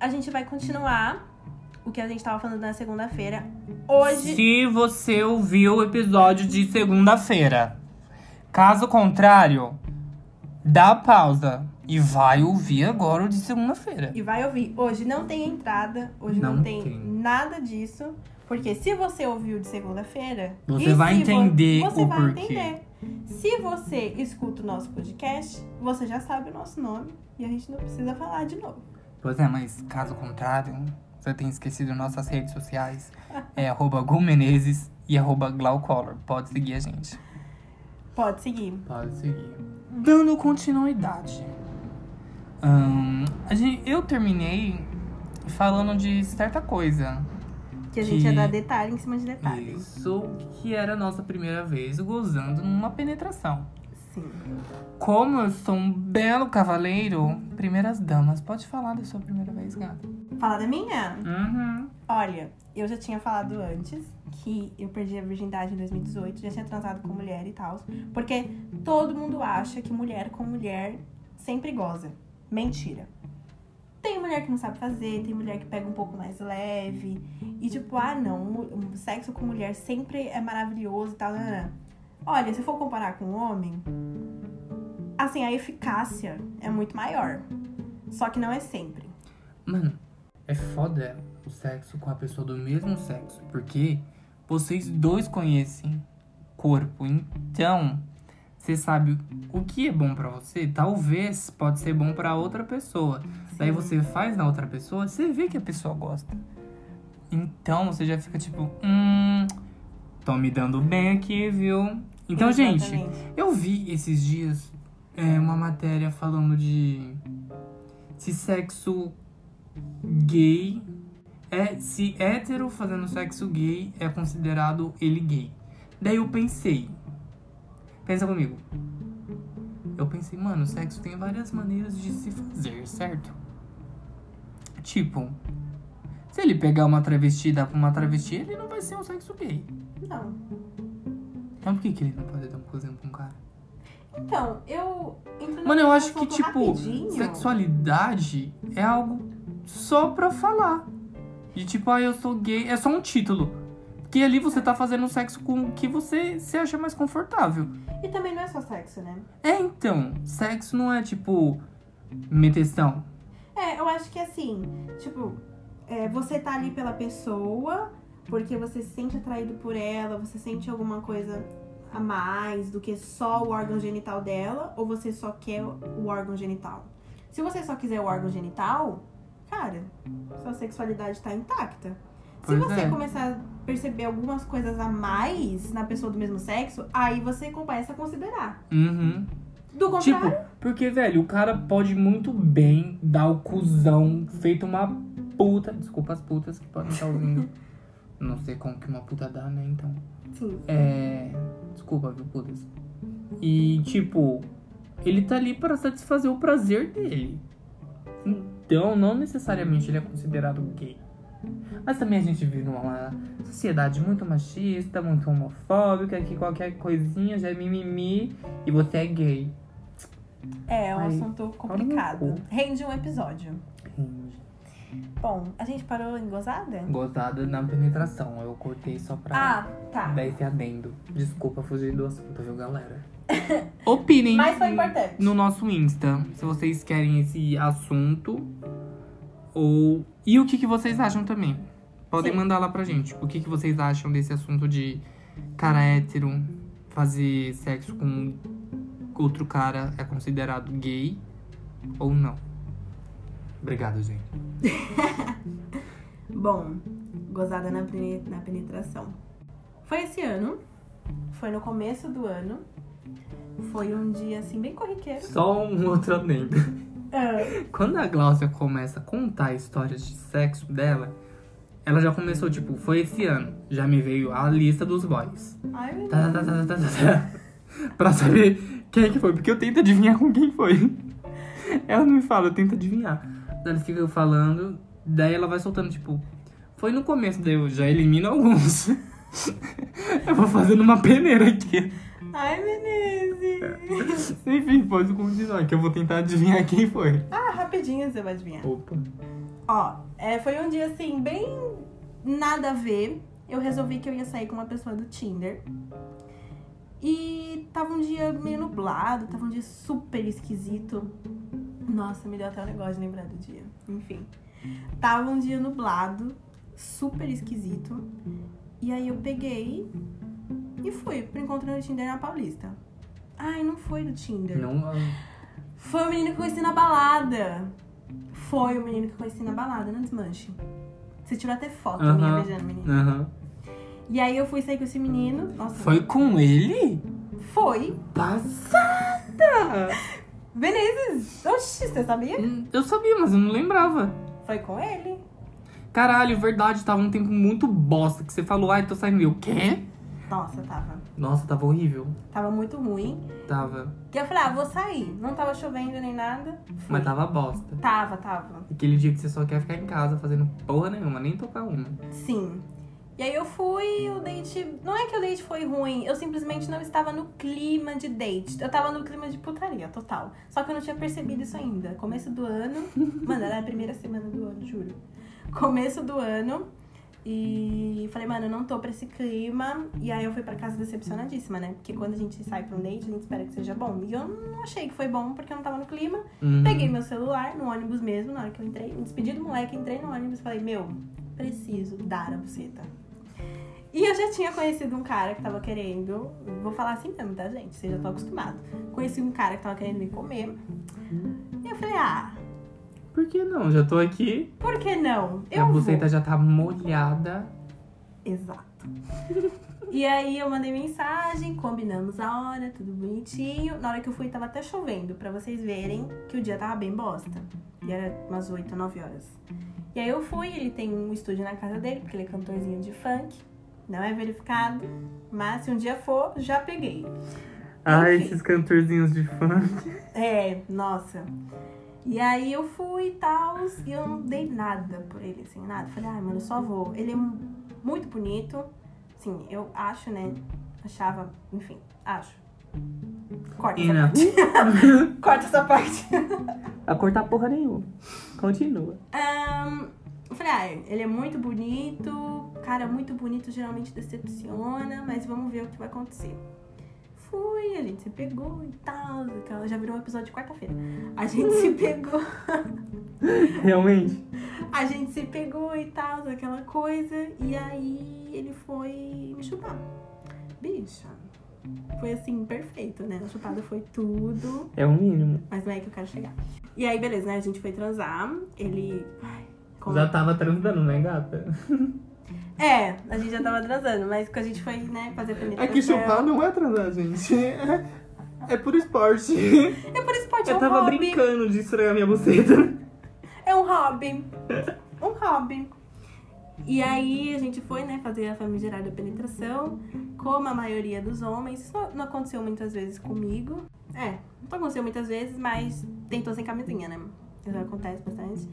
a gente vai continuar o que a gente tava falando na segunda-feira. Hoje. Se você ouviu o episódio de segunda-feira. Caso contrário, dá pausa e vai ouvir agora o de segunda-feira. E vai ouvir. Hoje não tem entrada, hoje não, Não tem, tem. nada disso. Porque se você ouviu de segunda-feira. Você vai se vo- entender você o vai porquê. entender. Se você escuta o nosso podcast, você já sabe o nosso nome e a gente não precisa falar de novo. Pois é, mas caso contrário, você tem esquecido nossas redes sociais. É arroba Gumenezes e arroba Glaucolor. Pode seguir a gente. Pode seguir. Pode seguir. Dando continuidade. A gente, eu terminei falando de certa coisa. Que a gente ia dar detalhe em cima de detalhe. Isso que era a nossa primeira vez gozando numa penetração. Sim. Como eu sou um belo cavaleiro, primeiras damas, pode falar da sua primeira vez, gata. Falar da minha? Uhum. Olha, eu já tinha falado antes que eu perdi a virgindade em 2018, já tinha transado com mulher e tal. Porque todo mundo acha que mulher com mulher sempre goza. Mentira. Tem mulher que não sabe fazer, tem mulher que pega um pouco mais leve. E tipo, ah não, sexo com mulher sempre é maravilhoso e tal. Não, não, não. Olha, se for comparar com homem, assim, a eficácia é muito maior. Só que não é sempre. Mano, é foda o sexo com a pessoa do mesmo sexo, porque vocês dois conhecem corpo, então você sabe o que é bom pra você, talvez pode ser bom pra outra pessoa. Daí você faz na outra pessoa, você vê que a pessoa gosta. Então você já fica tipo, hum, tô me dando bem aqui, viu? Então, gente, Exatamente. eu vi esses dias é, uma matéria falando de se sexo gay é se hétero fazendo sexo gay é considerado ele gay. Daí eu pensei, pensa comigo. Eu pensei, mano, sexo tem várias maneiras de se fazer, certo? Tipo, se ele pegar uma travesti e dar pra uma travesti, ele não vai ser um sexo gay. Não. Então por que, que ele não pode dar um cozinho pra um cara? Então, eu. Mano, eu acho que, tipo, rapidinho, sexualidade é algo só pra falar. De tipo, ah, eu sou gay. É só um título. Que ali você tá fazendo sexo com o que você se acha mais confortável. E também não é só sexo, né? É, então. Sexo não é tipo. Meteção. É, eu acho que assim, tipo, é, você tá ali pela pessoa porque você se sente atraído por ela, você sente alguma coisa a mais do que só o órgão genital dela, ou você só quer o órgão genital. Se você só quiser o órgão genital, cara, sua sexualidade tá intacta. Se Pois você é. começar a perceber algumas coisas a mais na pessoa do mesmo sexo, aí você começa a considerar. Uhum. Do contrário, Tipo, porque, velho, o cara pode muito bem dar o cuzão feito uma puta. Desculpa as putas que podem estar ouvindo. Não sei como que uma puta dá, né? Então. sim. É. Desculpa, viu, putas. E, tipo, ele tá ali para satisfazer o prazer dele. Então, não necessariamente ele é considerado gay. Mas também a gente vive numa sociedade muito machista, muito homofóbica, que qualquer coisinha já é mimimi e você é gay. É, é um Ai, assunto complicado. Rende um episódio. Gente, Bom, a gente parou em gozada? Gozada na penetração. Eu cortei só pra Ah, tá. dar esse adendo. Desculpa fugir do assunto, viu, galera? Opinem Mas foi importante. no nosso Insta se vocês querem esse assunto ou e o que, que vocês acham também. Podem Sim. mandar lá pra gente. O que, que vocês acham desse assunto de cara hétero fazer sexo com outro cara é considerado gay ou não? Obrigado, gente. Bom, gozada na, na penetração. Foi esse ano. Foi no começo do ano. Foi um dia assim, bem corriqueiro. Só um outro adendo. Ah, Quando a Glaucia começa a contar histórias de sexo dela, ela já começou, tipo, foi esse ano. Já me veio a lista dos boys. ai, meu Tá, tá, tá, tá, tá, tá, tá. pra saber quem que foi, porque eu tento adivinhar com quem foi. Ela não me fala, eu tento adivinhar. Daí fica falando, daí ela vai soltando, tipo, foi no começo, daí eu já elimino alguns. eu vou fazendo uma peneira aqui. Ai, Menezes. Enfim, pode continuar, que eu vou tentar adivinhar quem foi. Ah, rapidinho você vai adivinhar. Opa. Ó, é, foi um dia assim, bem nada a ver. Eu resolvi que eu ia sair com uma pessoa do Tinder. E tava um dia meio nublado, tava um dia super esquisito. Nossa, me deu até um negócio de lembrar do dia. Enfim. Tava um dia nublado, super esquisito. E aí eu peguei e fui pro encontro no Tinder na Paulista. Ai, não foi do Tinder. Não. Foi o menino que eu conheci na balada. Foi o menino que eu conheci na balada, não desmanche. Você tirou até foto minha Aham. beijando o menino. Aham. E aí eu fui sair com esse menino. Nossa, Foi com ele? foi. Passada! Vinícius! Oxi, você sabia? Hum, Eu sabia, mas eu não lembrava. Foi com ele. Caralho, verdade, tava um tempo muito bosta que você falou, ai, tô saindo. Eu, quê? Nossa, tava. Nossa, tava horrível. Tava muito ruim. Tava. E eu falei, ah, vou sair. Não tava chovendo nem nada. Fui. Mas tava bosta. Tava, tava. Aquele dia que você só quer ficar em casa fazendo porra nenhuma, nem tocar uma. Sim. E aí eu fui, o date. Não é que o date foi ruim, eu simplesmente não estava no clima de date. Eu tava no clima de putaria, total. Só que eu não tinha percebido isso ainda. Começo do ano. Mano, era a primeira semana do ano, juro. Começo do ano. E falei, mano, eu não tô pra esse clima. E aí eu fui pra casa decepcionadíssima, né? Porque quando a gente sai pra um date, a gente espera que seja bom. E eu não achei que foi bom porque eu não tava no clima. Uhum. Peguei meu celular no ônibus mesmo, na hora que eu entrei, me despedi do moleque, entrei no ônibus e falei, meu, preciso dar a buceta. E eu já tinha conhecido um cara que tava querendo, vou falar assim mesmo, tá, gente? Vocês já estão acostumados. Conheci um cara que tava querendo me comer. E eu falei, ah, Por que não? Já tô aqui. por que não? a buceta já tá molhada. Exato. E aí eu mandei mensagem, combinamos a hora, tudo bonitinho. Na hora que eu fui, tava até chovendo, pra vocês verem que o dia tava bem bosta. E era umas 8, 9 horas. E aí eu fui, ele tem um estúdio na casa dele, porque ele é cantorzinho de funk. Não é verificado, mas se um dia for, já peguei. Enfim. esses cantorzinhos de funk. É, nossa. E aí eu fui e tal, e eu não dei nada por ele, assim, nada. Falei, ai, mano, eu só vou. Ele é mu- muito bonito. Assim, eu acho, né? Achava, enfim, acho. Corta essa parte. Corta essa parte. A cortar porra nenhuma. Continua. Ahn, eu falei, ah, ele é muito bonito. Cara, muito bonito geralmente decepciona, mas vamos ver o que vai acontecer. Fui, a gente se pegou e tal. aquela- Já virou um episódio de quarta-feira. A gente se pegou. Realmente? A gente se pegou e tal, aquela coisa. E aí ele foi me chupar. Bicha. Foi assim, perfeito, né? A chupada foi tudo. É o mínimo. Mas não é que eu quero chegar. E aí, beleza, né? A gente foi transar. Ele. Ai, como- Já tava transando, né, gata? É, a gente já tava transando, mas quando a gente foi, né, fazer a É penetração... que chupar não é transar, gente. É, é por esporte. É por esporte, é Eu um tava hobby. brincando de estranhar minha buceta. É um hobby. Um hobby. E aí a gente foi, né, fazer a famigerada penetração, como a maioria dos homens. Isso não aconteceu muitas vezes comigo. É, não aconteceu muitas vezes, mas tentou sem camisinha, né? Isso acontece bastante.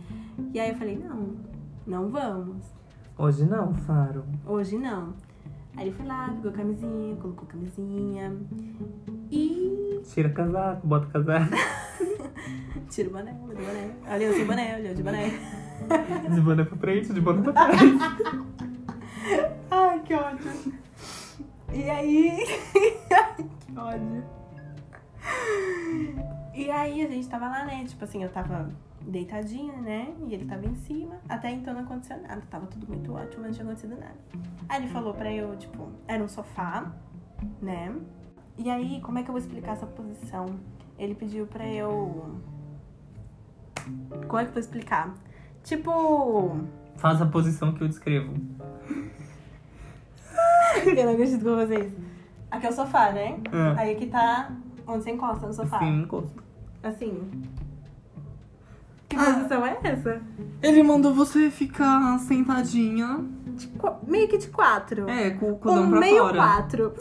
E aí eu falei, não, não vamos. Hoje não, Faro. Hoje não. Aí ele foi lá, pegou a camisinha, colocou a camisinha. E Tira casaco, bota casaco. tira o boné, o boné. Olha eu sem boné, olha eu de boné. De boné pra frente, de boné pra trás. Ai, que ódio. E aí. Ai, que ódio. E aí a gente tava lá, né? Tipo assim, eu tava deitadinha, né? E ele tava em cima. Até então não aconteceu nada. Tava tudo muito ótimo, mas não tinha acontecido nada. Aí ele falou pra eu, tipo, era um sofá, né? E aí, como é que eu vou explicar essa posição? Ele pediu pra eu. Como é que eu vou explicar? Tipo. Faz a posição que eu descrevo. Eu não acredito com vocês. Aqui é o sofá, né? Ah. Aí aqui tá onde você encosta no sofá. Sim, encosto. Assim. Que posição é essa? Ele mandou você ficar sentadinha. Meio que de quatro. É, com o codão um pra meio fora. quatro.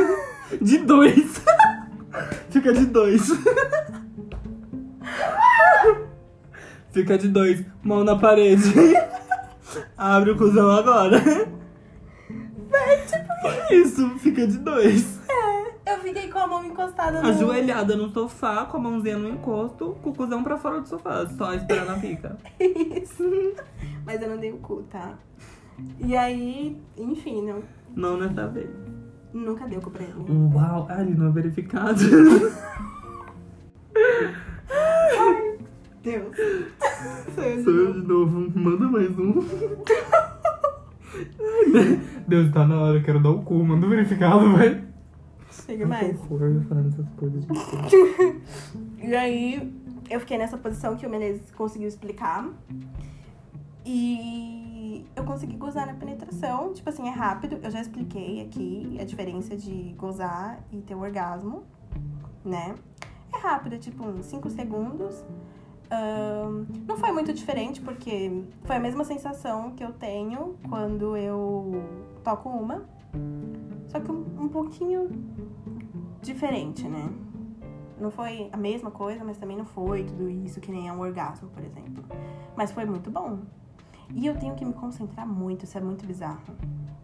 De dois. Fica de dois. Fica de dois. Mão na parede. Abre o cuzão agora. Vai, tipo, Isso, fica de dois. eu fiquei com a mão encostada no... Ajoelhada no sofá, com a mãozinha no encosto, com o cuzão pra fora do sofá, só esperando a pica. Isso. Mas eu não dei o cu, tá? E aí, enfim, não, Não nessa vez. nunca deu cu pra ele. Uau, ah, ele não é verificado. Deus. Sou eu de Sou eu novo. de novo. Manda mais um. Deus, tá na hora, eu quero dar o cu. Manda verificado, vai. Chega mais. Que horror falando essas coisas. E aí, eu fiquei nessa posição que o Menezes conseguiu explicar. E eu consegui gozar na penetração. Tipo assim, é rápido. Eu já expliquei aqui a diferença de gozar e ter o orgasmo, né? É rápido, é tipo uns 5 segundos. Ahn, não foi muito diferente, porque foi a mesma sensação que eu tenho quando eu toco uma. Só que um, um pouquinho diferente, né? Não foi a mesma coisa, mas também não foi tudo isso que nem é um orgasmo, por exemplo. Mas foi muito bom. E eu tenho que me concentrar muito, isso é muito bizarro.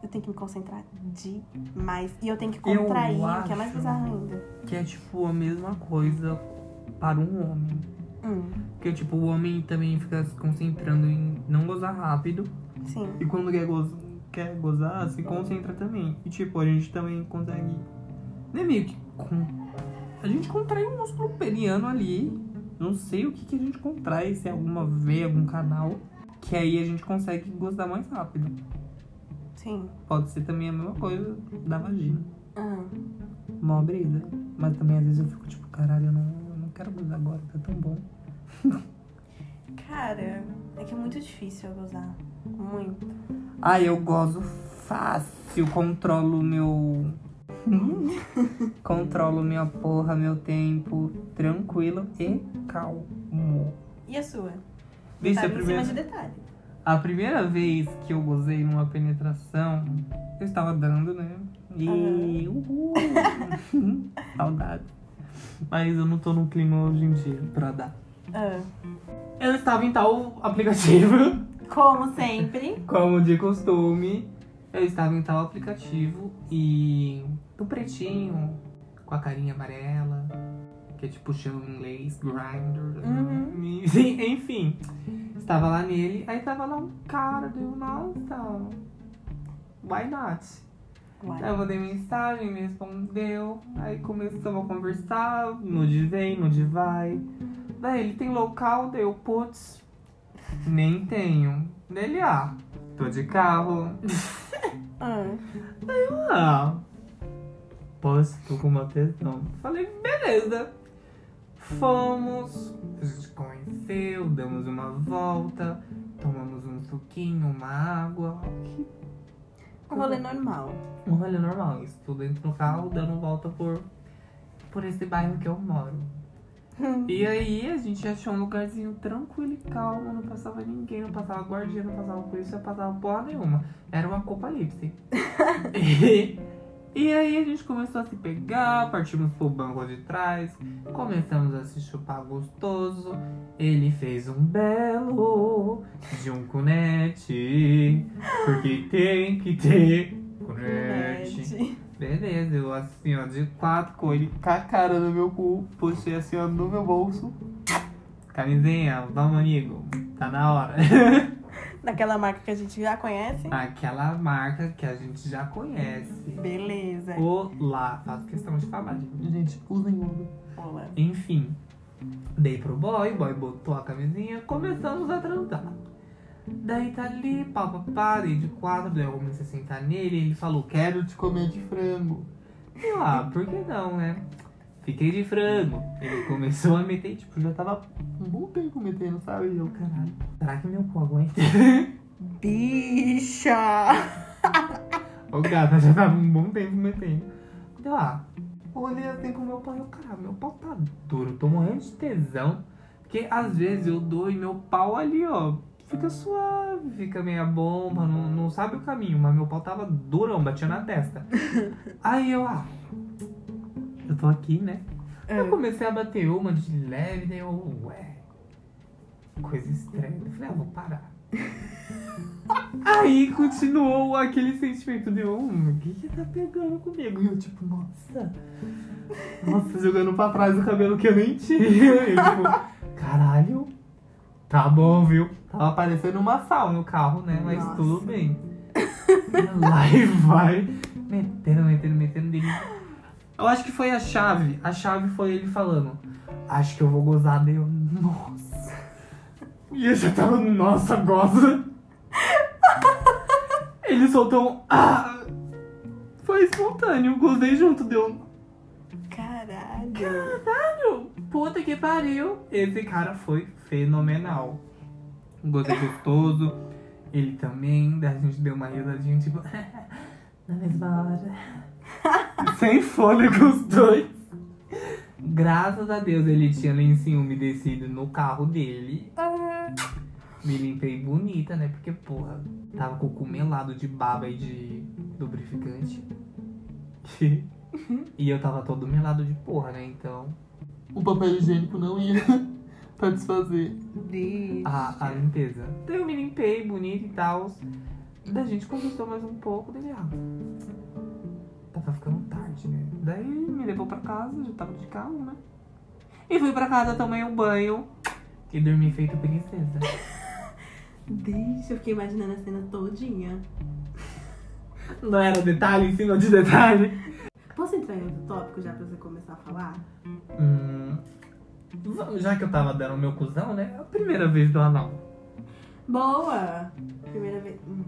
Eu tenho que me concentrar demais. E eu tenho que contrair, o que é mais bizarro ainda. Que é tipo a mesma coisa para um homem. Hum, Porque, tipo, o homem também fica se concentrando em não gozar rápido. sim. E quando quer, goz- quer gozar, se concentra também. E, tipo, a gente também consegue. Não é meio que. com- A gente contrai um músculo peniano ali. Não sei o que, que a gente contrai, se é alguma veia, algum canal. Que aí a gente consegue gozar mais rápido. Sim. Pode ser também a mesma coisa da vagina. Ah, Mó brisa. Mas também às vezes eu fico tipo, caralho, eu não, eu não quero gozar agora, tá tão bom. cara, é que é muito difícil eu gozar. Muito. Ah, eu gozo fácil, controlo meu. controlo minha porra, meu tempo, tranquilo e calmo. E a sua? Vixe, Tá a primeira, de detalhe. a primeira vez que eu gozei numa penetração, eu estava dando, né? E. Uhul! Saudade. Mas eu não tô no clima hoje em dia pra dar. Ah, Eu estava em tal aplicativo. Como sempre. Como de costume, eu estava em tal aplicativo e do pretinho, com a carinha amarela, que é tipo chama em inglês, grinder. Uhum. Enfim, estava lá nele, aí tava lá um cara, deu, nossa, why not? Uai. Aí eu mandei mensagem, me respondeu, aí começamos a conversar, nude vem, nude vai. Daí ele tem local, deu, putz, nem tenho. Dele, ah, tô de carro. Ah, Ah, posso, tô com uma tesão. Falei, beleza. Fomos, a gente conheceu, damos uma volta, tomamos um suquinho, uma água. Um rolê normal. um rolê normal, isso tudo dentro do carro, dando volta por, por esse bairro que eu moro. E aí a gente achou um lugarzinho tranquilo e calmo, não passava ninguém, não passava guardia, não passava polícia, não passava porra nenhuma. Era um apocalipse. e, e aí a gente começou a se pegar, partimos pro banco de trás, começamos a se chupar gostoso. Ele fez um belo de um cunete, porque tem que ter cunete. Beleza, eu assim, ó, de quatro com ele com a cara no meu cu, puxei assim, ó, no meu bolso. Camisinha, vamos, amigo, tá na hora. Daquela marca que a gente já conhece. Aquela marca que a gente já conhece. Beleza. Olá, faço questão de falar, gente. Gente, usem Uber. Boa. Enfim, dei pro boy, boy botou a camisinha, começamos a transar. Daí tá ali, pau, pau, pá, dei de quatro, daí eu comecei a sentar nele, ele falou, quero te comer de frango. Eu, ah, por que não, né? Fiquei de frango. Ele começou a meter, tipo, já tava um bom tempo metendo, sabe? E eu, caralho, será que meu cu aguenta? Bicha! O gata já tava um bom tempo metendo. Deu, ah, olhei assim com meu pau e eu, caralho, meu pau tá duro, eu tô morrendo de tesão. Porque às vezes eu dou e meu pau ali, ó, fica suave, fica meia bomba, não, não sabe o caminho, mas meu pau tava durão, batia na testa. Aí eu, ah, eu tô aqui, né? Eu comecei a bater uma de leve, daí eu, ué, coisa estranha. Eu falei, ah, vou parar. Aí continuou aquele sentimento de, hum, o que que tá pegando comigo? E eu, tipo, nossa. Nossa, jogando pra trás o cabelo que eu nem tinha. Eu, tipo, caralho. Tá bom, viu? Tava parecendo uma sal no carro, né? Mas Nossa. tudo bem. Lá e vai. Metendo, metendo, metendo dele. Eu acho que foi a chave. A chave foi ele falando. Acho que eu vou gozar dele. Nossa. E eu já tava, nossa, goza. Ele soltou um. Ah! Foi espontâneo, gozei junto, deu. Caralho. Caralho! Puta que pariu! Esse cara foi fenomenal. Gozei gostoso. Ele também. Daí a gente deu uma risadinha, tipo. Na mesma hora. Sem fôlego os dois. Graças a Deus ele tinha lencinho umedecido no carro dele. Me limpei bonita, né? Porque, porra, tava com o cu melado de baba e de lubrificante. e eu tava todo melado de porra, né? Então. O papel higiênico não ia pra desfazer Deixa. a, a limpeza. Daí eu me limpei, bonita e tal. Daí a gente conversou mais um pouco, daí ah, tava ficando tarde, né? Daí me levou pra casa, já tava de carro, né? E fui pra casa, tomei um banho e dormi feito princesa. Deixa, eu fiquei imaginando a cena todinha. Não era detalhe em cima de detalhe. Posso entrar em outro tópico já pra você começar a falar? Hum, já que eu tava dando o meu cuzão, né? É a primeira vez do anal. Boa! Primeira vez. Hum.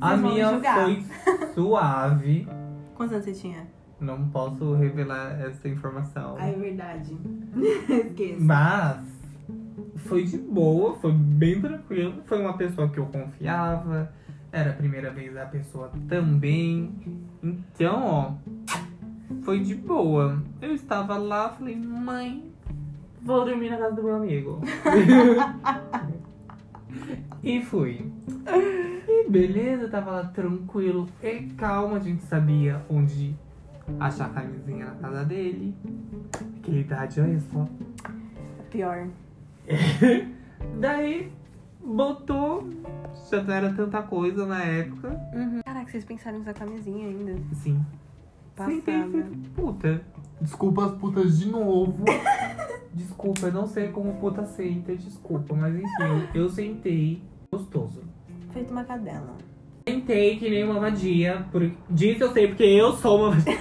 A Vocês vão me minha julgar. foi suave. Quantos anos você tinha? Não posso revelar essa informação. Ah, é verdade. Esqueço. Mas foi de boa, foi bem tranquilo. Foi uma pessoa que eu confiava. Era a primeira vez da pessoa também. Então, ó, foi de boa. Eu estava lá, falei, mãe, vou dormir na casa do meu amigo. e fui. E beleza, tava lá tranquilo e calmo. A gente sabia onde achar a camisinha na casa dele. Aquela idade, olha só. Pior. Daí botou, já não era tanta coisa na época. Uhum. Caraca, vocês pensaram em usar camisinha ainda. Sim. Passada. fui puta. Desculpa as putas de novo. desculpa, eu não sei como puta senta, desculpa, mas enfim, eu, sentei gostoso. Feito uma cadela. Sentei que nem uma vadia. Por... Disso eu sei porque eu sou uma vadia.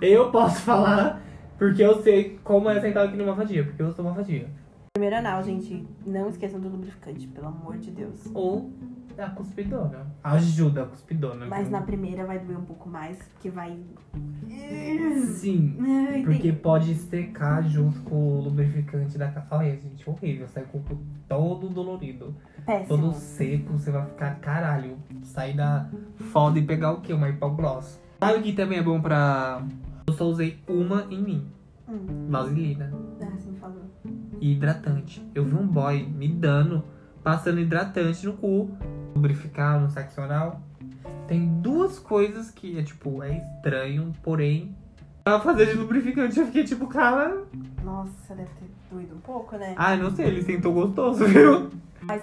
eu posso falar porque eu sei como é sentar aqui numa vadia, porque eu sou uma vadia. Primeiro anal, gente. Não esqueçam do lubrificante, pelo amor de Deus. Ou a cuspidona. Ajuda a cuspidona. Mas viu? na primeira vai doer um pouco mais, porque vai. Sim. Ai, Porque tem- pode secar junto com o lubrificante da casa. Olha, gente, horrível. Sai com o cu todo dolorido. Péssimo. Todo seco, você vai ficar caralho. Sair da foda e pegar o quê? Uma hipogloss. Sabe o que também é bom pra. Eu só usei uma em mim. Hum. Vaselina. Ah, você me falou. E hidratante. Eu vi um boy me dando, passando hidratante no cu. Lubrificar no sexo oral. Tem duas coisas que é tipo, é estranho, porém. Pra fazer de lubrificante, eu fiquei tipo, cara. Nossa, deve ter doído um pouco, né? Ai, não sei, ele sentou gostoso, viu? Mas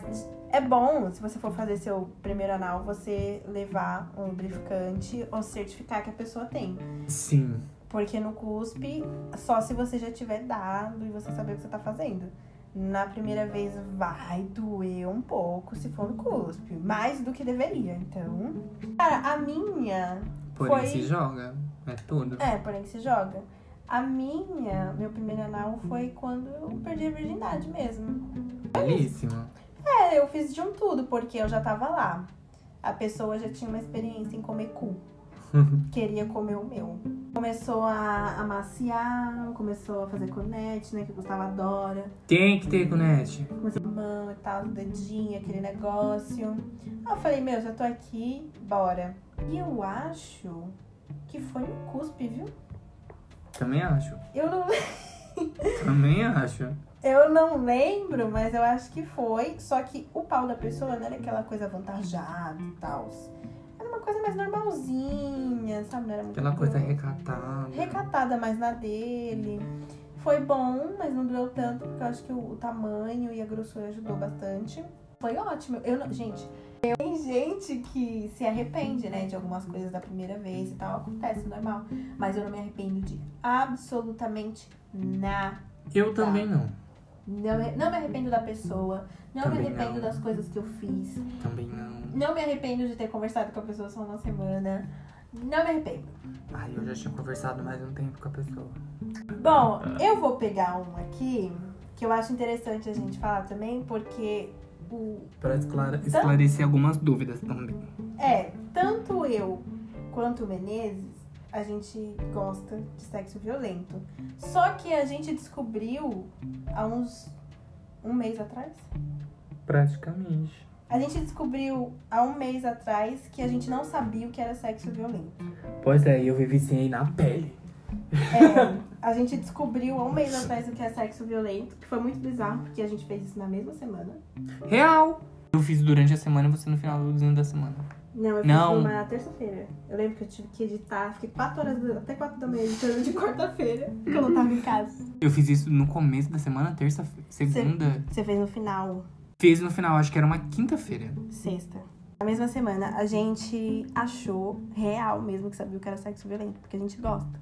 é bom, se você for fazer seu primeiro anal, você levar um lubrificante ou certificar que a pessoa tem. Sim. Porque no cuspe, só se você já tiver dado e você saber o que você tá fazendo. Na primeira vez vai doer um pouco se for no cuspe. Mais do que deveria. Então. Cara, a minha. Porém, Foi- se joga. É tudo. É, porém que se joga. A minha, meu primeiro anal foi quando eu perdi a virgindade mesmo. Belíssimo. É, eu fiz de um tudo, porque eu já tava lá. A pessoa já tinha uma experiência em comer cu. Queria comer o meu. Começou a amaciar, começou a fazer conete, né? Que o Gustavo adora. Tem que ter conete. Começou a mão e tal, dedinho, aquele negócio. Aí eu falei, meu, já tô aqui, bora. E eu acho que foi no cuspe, viu? Também acho. Eu não, Também acho. eu não lembro, mas eu acho que foi. Só que o pau da pessoa não era aquela coisa avantajada e tal. Era uma coisa mais normalzinha, sabe? Não era muito Aquela coisa recatada. recatada mais na dele. Foi bom, mas não doeu tanto, porque eu acho que o, o tamanho e a grossura ajudou bastante. Foi ótimo. Eu não, gente, eu- tem gente que se arrepende, né, de algumas coisas da primeira vez e tal, acontece, normal. Mas eu não me arrependo de absolutamente nada. Eu também não. Não, me- não me arrependo da pessoa, não Também me arrependo não. das coisas que eu fiz, Também não. não me arrependo de ter conversado com a pessoa só uma semana. Não me arrependo. Ai, eu já tinha conversado mais um tempo com a pessoa. Bom, eu vou pegar um aqui que eu acho interessante a gente falar também, porque o Pra esclare- esclarecer algumas dúvidas também. É, tanto eu quanto o Menezes, a gente gosta de sexo violento. Só que a gente descobriu há uns um mês atrás. Praticamente. A gente descobriu há um mês atrás que a gente não sabia o que era sexo violento. Pois é, eu vivi sim aí na pele. É, a gente descobriu há um mês atrás o que é sexo violento, que foi muito bizarro, porque a gente fez isso na mesma semana. Real! Eu fiz durante a semana e você no finalzinho da semana. Não, eu fiz Não. uma terça-feira. Eu lembro que eu tive que editar, fiquei 4 horas, da- até 4 da manhã editando de quarta-feira, que eu não tava em casa. Eu fiz isso no começo da semana, terça, segunda. Você fez no final, Fiz no final, acho que era uma quinta-feira. sexta. Na mesma semana, a gente achou real mesmo que sabia o que era sexo violento, porque a gente gosta.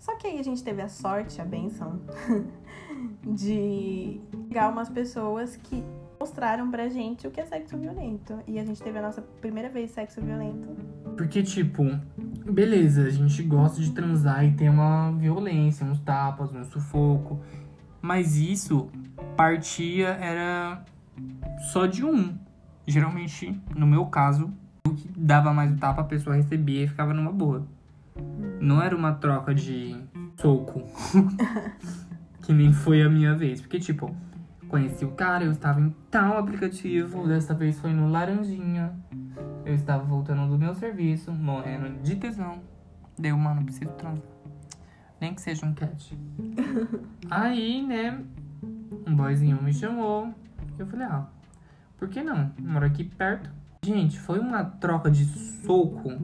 Só que aí a gente teve a sorte, a benção, de pegar umas pessoas que mostraram pra gente o que é sexo violento. E a gente teve a nossa primeira vez sexo violento. Porque, tipo, beleza, a gente gosta de transar e tem uma violência, uns tapas, um sufoco. Mas isso partia era só de um. Geralmente, no meu caso, o que dava mais o tapa, a pessoa recebia e ficava numa boa. Não era uma troca de soco. que nem foi a minha vez. Porque, tipo, conheci o cara, eu estava em tal aplicativo, dessa vez foi no Laranjinha. Eu estava voltando do meu serviço, morrendo de tesão. Deu, mano, preciso transar. Nem que seja um cat. Aí, né, um boyzinho me chamou. Eu falei, ah, por que não? Moro aqui perto. Gente, foi uma troca de soco.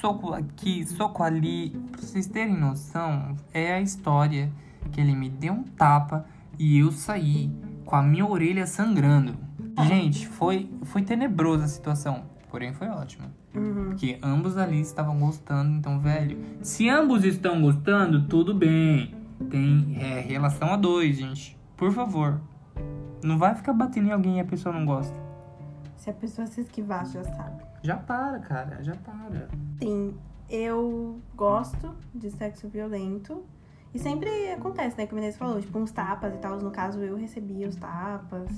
Soco aqui, soco ali. Pra vocês terem noção, é a história que ele me deu um tapa e eu saí com a minha orelha sangrando. Gente, foi, foi tenebrosa a situação. Porém, foi ótima. Porque ambos ali estavam gostando, então, velho. Se ambos estão gostando, tudo bem. Tem é, relação a dois, gente. Por favor. Não vai ficar batendo em alguém e a pessoa não gosta. Se a pessoa se esquivar, já sabe. Já para, cara, já para. Sim, eu gosto de sexo violento. E sempre acontece, né? Que o Menezes falou, tipo, uns tapas e tal. No caso, eu recebia os tapas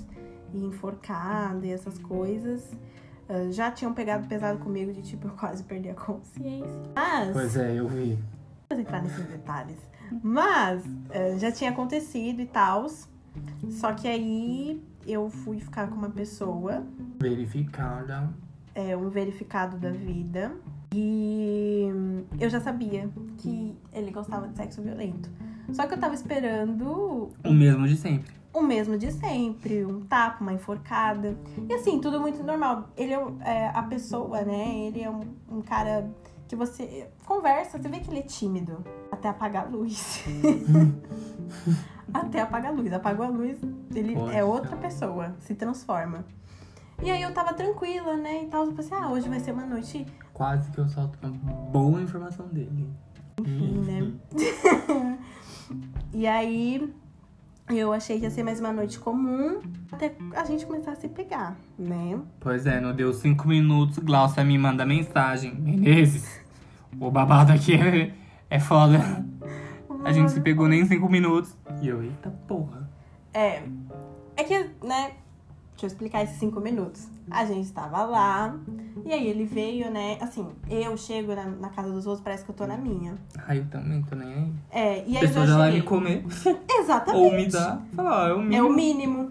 e enforcada e essas coisas. Ah, já tinham pegado pesado comigo de tipo, eu quase perdi a consciência. Mas. é, eu vi. Vou entrar nesses detalhes. Mas eh, já tinha acontecido e tal. Só que aí eu fui ficar com uma pessoa Verificada. é, um verificado da vida. E eu já sabia que ele gostava de sexo violento. Só que eu tava esperando O mesmo de sempre. o mesmo de sempre, um tapa, uma enforcada. E assim, tudo muito normal. Ele é, é, a pessoa, né? Ele é um, um cara que você conversa, você vê que ele é tímido. Até apagar a luz. até apagar a luz. Apagou a luz, ele Poxa. é outra pessoa, se transforma. E aí eu tava tranquila, né? E tal. Eu pensei, ah, hoje vai ser uma noite Quase que eu solto uma boa informação dele. Enfim, né? E aí eu achei que ia ser mais uma noite comum até a gente começar a se pegar, né? Pois é, não deu cinco minutos, Glaucia me manda mensagem. Menezes, o babado aqui é, é foda. A gente se pegou nem em cinco minutos. E eu, eita porra. É. É que, né? Deixa eu explicar esses cinco minutos. A gente tava lá, e aí ele veio, né? Assim, eu chego na, na casa dos outros, parece que eu tô na minha. Ai, eu também tô nem aí. É, e A aí eu pessoa já vai me comer. Exatamente. Ou me dá. Fala, ó, é o É mínimo. o mínimo.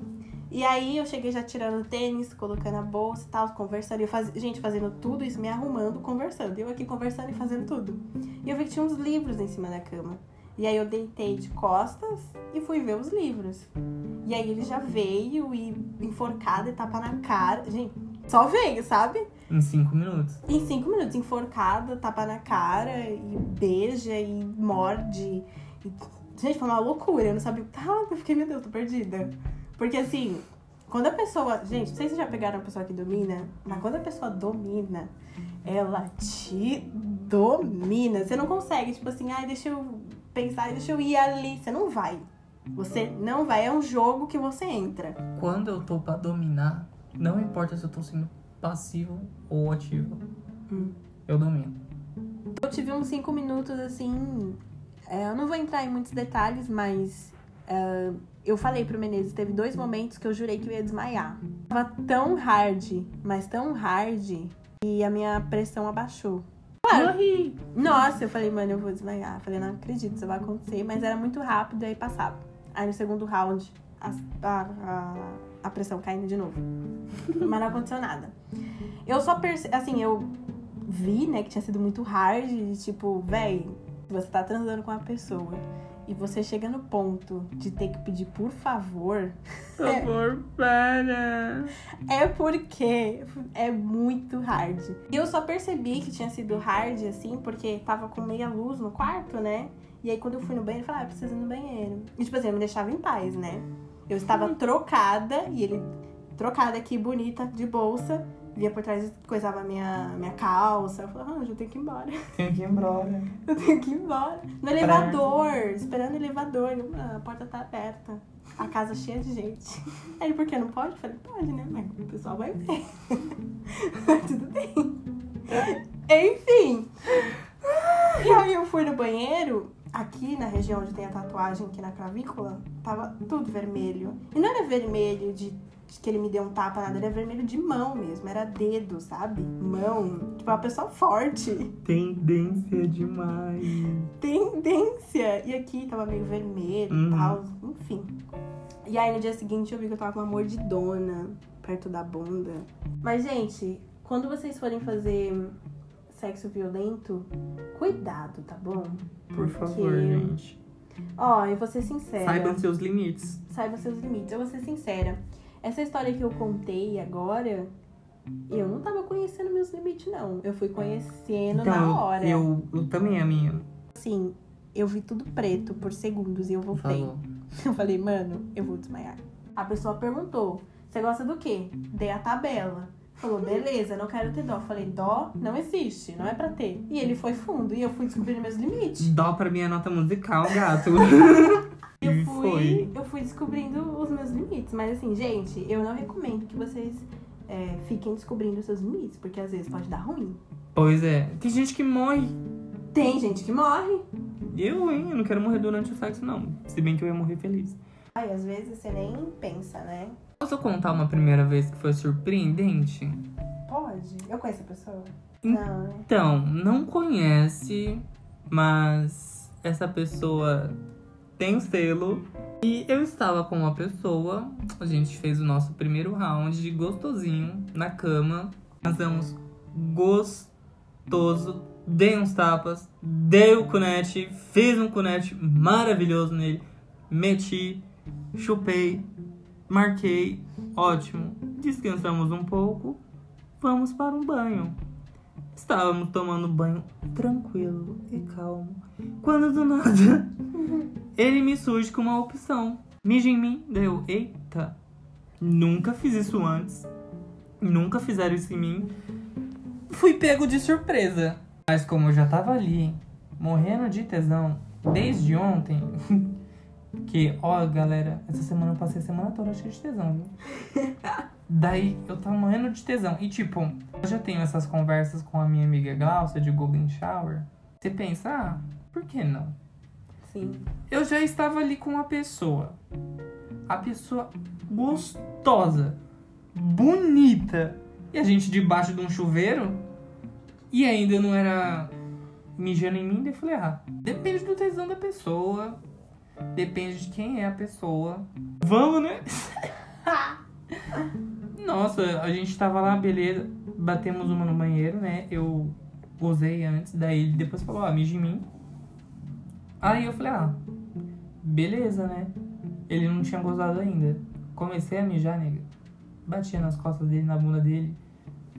E aí eu cheguei já tirando tênis, colocando a bolsa e tal, conversando. E eu faz... Gente, fazendo tudo isso, me arrumando, conversando. Eu aqui conversando e fazendo tudo. E eu vi que tinha uns livros em cima da cama. E aí eu deitei de costas e fui ver os livros. E aí ele já veio e enforcado e tapa na cara. Gente, só veio, sabe? Em cinco minutos. Em cinco minutos, enforcada, tapa na cara, e beija, e morde. E... Gente, foi uma loucura. Eu não sabia o que tava. Eu fiquei, meu Deus, tô perdida. Porque assim, Quando a pessoa. Gente, não sei se vocês já pegaram uma pessoa que domina, mas quando a pessoa domina, ela te domina. Você não consegue, tipo assim, ai, deixa eu pensar, deixa eu ir ali. Você não vai. Você não vai. É um jogo que você entra. Quando eu tô pra dominar, não importa se eu tô sendo passivo ou ativo. Hum. Eu domino. Eu tive uns cinco minutos assim. é, eu não vou entrar em muitos detalhes, mas é, eu falei pro Menezes, teve dois momentos que eu jurei que eu ia desmaiar. Tava tão hard, mas tão hard, e a minha pressão abaixou. Claro. Morri! Nossa, eu falei, mano, eu vou desmaiar. Falei, não acredito, isso vai acontecer, mas era muito rápido e aí passava. Aí no segundo round, a, a, a, a pressão caindo de novo. mas não aconteceu nada. Eu só percebi, assim, eu vi, né, que tinha sido muito hard, de tipo, véi, você tá transando com uma pessoa e você chega no ponto de ter que pedir por favor, Por favor, para! é porque é muito hard. E eu só percebi que tinha sido hard, assim, porque tava com meia luz no quarto, né? E aí quando eu fui no banheiro, eu falei, ah, eu preciso ir no banheiro. E tipo assim, ele me deixava em paz, né? Eu estava trocada e ele trocada aqui, bonita, de bolsa. Via por trás, coisava minha, minha calça. Eu falava, ah, eu tenho que ir embora. Tem que ir embora. Eu tenho que ir embora. No elevador, esperando o elevador. Ah, a porta tá aberta. A casa cheia de gente. Aí ele, por que não pode? Eu falei, pode, né? Mas o pessoal vai ver. Tudo bem. Enfim. E aí eu fui no banheiro, aqui na região onde tem a tatuagem, aqui na clavícula, tava tudo vermelho. E não era vermelho de, de que ele me deu um tapa, nada, era vermelho de mão mesmo, era dedo, sabe? Mão. Tipo, uma pessoa forte. Tendência demais. Tendência! E aqui tava meio vermelho e Uhum. tal, enfim. E aí no dia seguinte eu vi que eu tava com uma mordidona perto da bunda. Mas, gente, quando vocês forem fazer sexo violento, cuidado, tá bom? Por favor, gente. Ó, eu vou ser sincera. Saibam seus limites. Saiba seus limites. Eu vou ser sincera. Essa história que eu contei agora, eu não tava conhecendo meus limites, não. Eu fui conhecendo na hora. Então, Eu, eu também, a minha. Assim, eu vi tudo preto por segundos e eu voltei. Falou. Eu falei, mano, eu vou desmaiar. A pessoa perguntou: você gosta do quê? Dei a tabela. Falou, beleza, não quero ter dó. Falei, dó não existe, não é pra ter. E ele foi fundo e eu fui descobrindo meus limites. Dó pra minha nota musical, gato. Eu fui, foi. eu fui descobrindo os meus limites. Mas assim, gente, eu não recomendo que vocês é, fiquem descobrindo os seus limites, porque às vezes pode dar ruim. Pois é. Tem gente que morre. Tem gente que morre. Eu, hein? Eu não quero morrer durante o sexo, não. Se bem que eu ia morrer feliz. Aí às vezes você nem pensa, né? Posso contar uma primeira vez que foi surpreendente? Pode. Eu conheço a pessoa? Não, né? Então, não conhece, mas essa pessoa tem um selo. E eu estava com uma pessoa, a gente fez o nosso primeiro round de gostosinho na cama. Fazemos gostoso, dei uns tapas, dei o cunete, fiz um cunete maravilhoso nele, meti, chupei, marquei, ótimo. Descansamos um pouco, vamos para um banho. Estávamos tomando banho tranquilo e calmo. Quando do nada ele me surge com uma opção. Mija em mim. Daí eu, eita, nunca fiz isso antes. Nunca fizeram isso em mim. Fui pego de surpresa. Mas como eu já tava ali, morrendo de tesão, desde ontem. Que, ó, galera, essa semana eu passei a semana toda cheia de tesão, viu? Daí eu tava morrendo de tesão. E tipo, eu já tenho essas conversas com a minha amiga Glaucia de Golden Shower. Você pensa, ah, por que não? Sim. Eu já estava ali com uma pessoa. A pessoa gostosa, bonita. E a gente debaixo de um chuveiro. E ainda não era mijando em mim. Daí eu falei, ah, depende do tesão da pessoa. Depende de quem é a pessoa. Vamos, né? Nossa, a gente tava lá, beleza. Batemos uma no banheiro, né? Eu usei antes, daí ele depois falou, ah, mija em mim. Aí eu falei, ah, beleza, né? Ele não tinha gozado ainda. Comecei a mijar, nega. Batia nas costas dele, na bunda dele.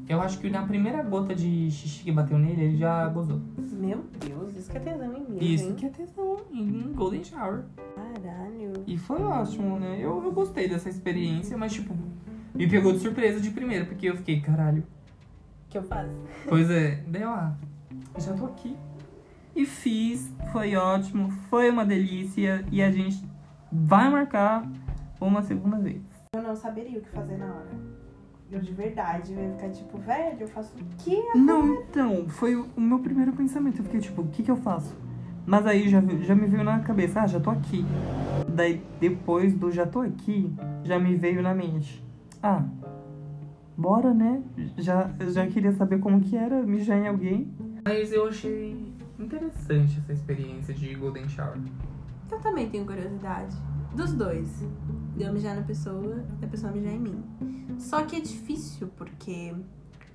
Eu acho que na primeira gota de xixi que bateu nele, ele já gozou. Meu Deus, isso que é tesão em mim. Isso hein? que é tesão em Golden Shower. Caralho. E foi ótimo, né? Eu, eu gostei dessa experiência, mas tipo, Me pegou de surpresa de primeira, porque eu fiquei, caralho. que eu faço? Pois é, daí lá, já tô aqui. E fiz, foi ótimo, foi uma delícia. E a gente vai marcar uma segunda vez. Eu não saberia o que fazer na hora. Eu de verdade, eu ia ficar tipo, velho, eu faço o quê? Não, então, foi o meu primeiro pensamento. Eu fiquei tipo, o que que eu faço? Mas aí já, já me veio na cabeça, ah, já tô aqui. Daí depois do já tô aqui, já me veio na mente, ah, bora né? Já, já queria saber como que era mijar em alguém. Mas eu achei interessante essa experiência de Golden Shower. Eu também tenho curiosidade. Dos dois. De eu mijar na pessoa e a pessoa mijar em mim. Só que é difícil porque,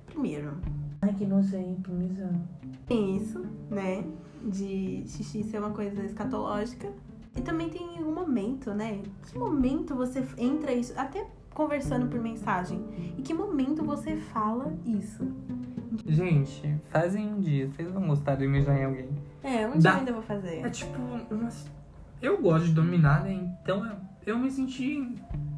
primeiro, Ai, que nojento, mijar. tem isso, né? De xixi ser uma coisa escatológica. E também tem um momento, né? Que momento você entra isso, até conversando por mensagem. E que momento você fala isso? Gente, fazem um dia, vocês vão gostar de mijar em alguém. É, um dia Dá- eu ainda vou fazer. É tipo, umas... eu gosto de dominar, né? Então eu me senti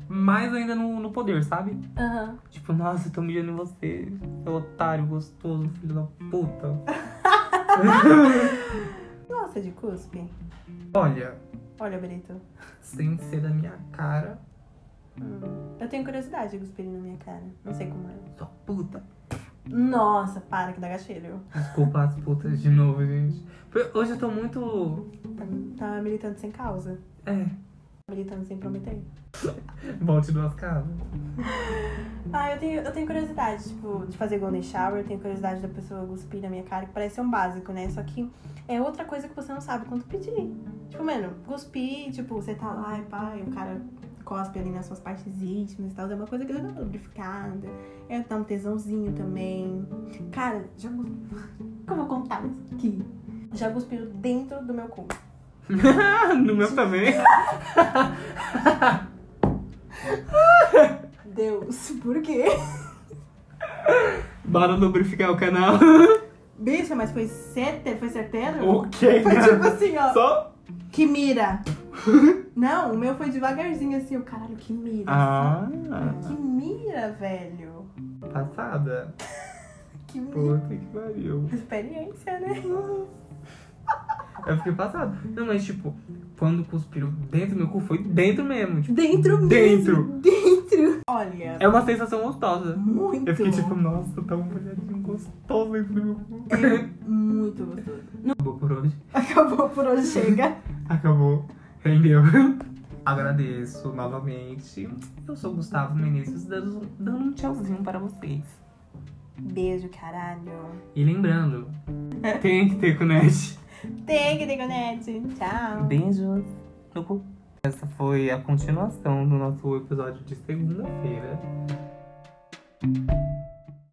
mais ainda no, no poder, sabe? Aham. Tipo, nossa, eu tô mijando em você, seu otário gostoso, filho da puta. Gosta de cuspe? Olha, Olha, Brito. sem ser da minha cara, Hum. Eu tenho curiosidade de cuspir na minha cara. Não sei como é. sua puta. Nossa, para que dá gatilho. Desculpa as putas de novo, gente. Hoje eu tô muito. Tá, tá militando sem causa. É, Militando sem prometer. volte duas casas. Ah, eu tenho, eu tenho curiosidade, tipo, de fazer golden shower, eu tenho curiosidade da pessoa cuspir na minha cara, que parece ser um básico, né? Só que é outra coisa que você não sabe quando pedir. Tipo, mano, cuspir, tipo, você tá lá e pá, e o cara cospe ali nas suas partes íntimas e tal, é uma coisa que dá uma lubrificada. É dá um tesãozinho também. Cara, já Como eu vou contar isso aqui? Já cuspiu dentro do meu cu. no meu também. Deus, por quê? Bora lubrificar o canal. Bicha, mas foi certeiro? Foi certeiro? ok, Foi tipo assim, ó. Só. Que mira. Não, o meu foi devagarzinho assim, o caralho, que mira. Ah, Que mira, velho. passada. Que mira. Puta que pariu. Experiência, né? Eu fiquei passado. Não, mas tipo, quando cuspiram dentro do meu cu, foi dentro mesmo. Tipo, Dentro Dentro. mesmo. Dentro. Olha, é uma sensação gostosa. muito. Eu fiquei tipo, nossa, tá um molhadinho gostoso dentro do meu cu. É muito gostoso. Acabou por hoje. Acabou por hoje, chega. Acabou. Rendeu. Agradeço novamente. Eu sou Gustavo Menezes, dando, dando um tchauzinho para vocês. Beijo, caralho. E lembrando, tem que ter cunete. Tem que ter conete. Tchau. Beijos no cu. Essa foi a continuação do nosso episódio de segunda-feira.